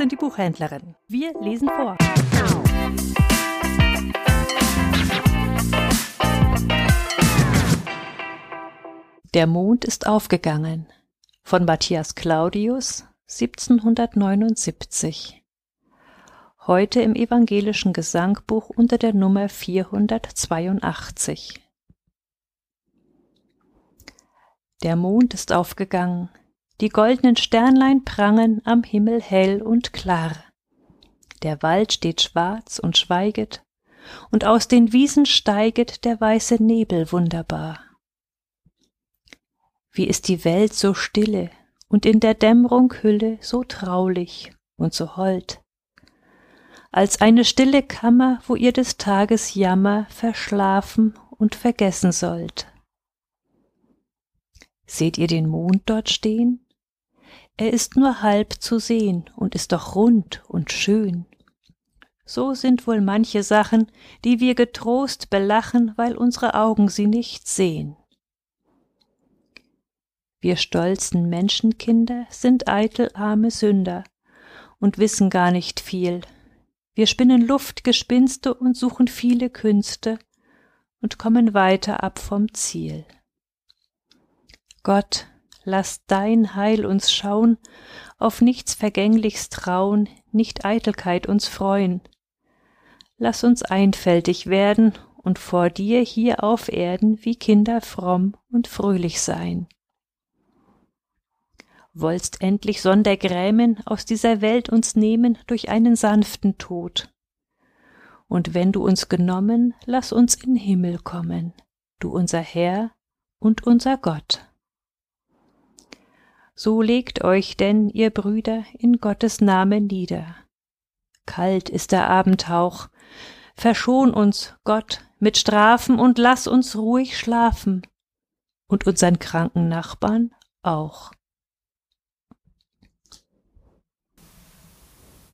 und die Buchhändlerin. Wir lesen vor. Der Mond ist aufgegangen von Matthias Claudius 1779. Heute im evangelischen Gesangbuch unter der Nummer 482. Der Mond ist aufgegangen, die goldenen Sternlein prangen am Himmel hell und klar. Der Wald steht schwarz und schweiget, und aus den Wiesen steiget der weiße Nebel wunderbar. Wie ist die Welt so stille und in der Dämmrung Hülle so traulich und so hold, als eine stille Kammer, wo ihr des Tages Jammer verschlafen und vergessen sollt. Seht ihr den Mond dort stehen? Er ist nur halb zu sehen und ist doch rund und schön. So sind wohl manche Sachen, die wir getrost belachen, weil unsere Augen sie nicht sehen. Wir stolzen Menschenkinder sind eitel arme Sünder und wissen gar nicht viel. Wir spinnen Luftgespinste und suchen viele Künste und kommen weiter ab vom Ziel. Gott, lass dein Heil uns schauen, auf nichts Vergänglichs trauen, nicht Eitelkeit uns freuen. Lass uns einfältig werden und vor dir hier auf Erden wie Kinder fromm und fröhlich sein wollst endlich sonder Grämen aus dieser Welt uns nehmen durch einen sanften Tod. Und wenn du uns genommen, lass uns in Himmel kommen, du unser Herr und unser Gott. So legt euch denn, ihr Brüder, in Gottes Namen nieder. Kalt ist der Abendhauch, verschon uns, Gott, mit Strafen und lass uns ruhig schlafen, und unseren kranken Nachbarn auch.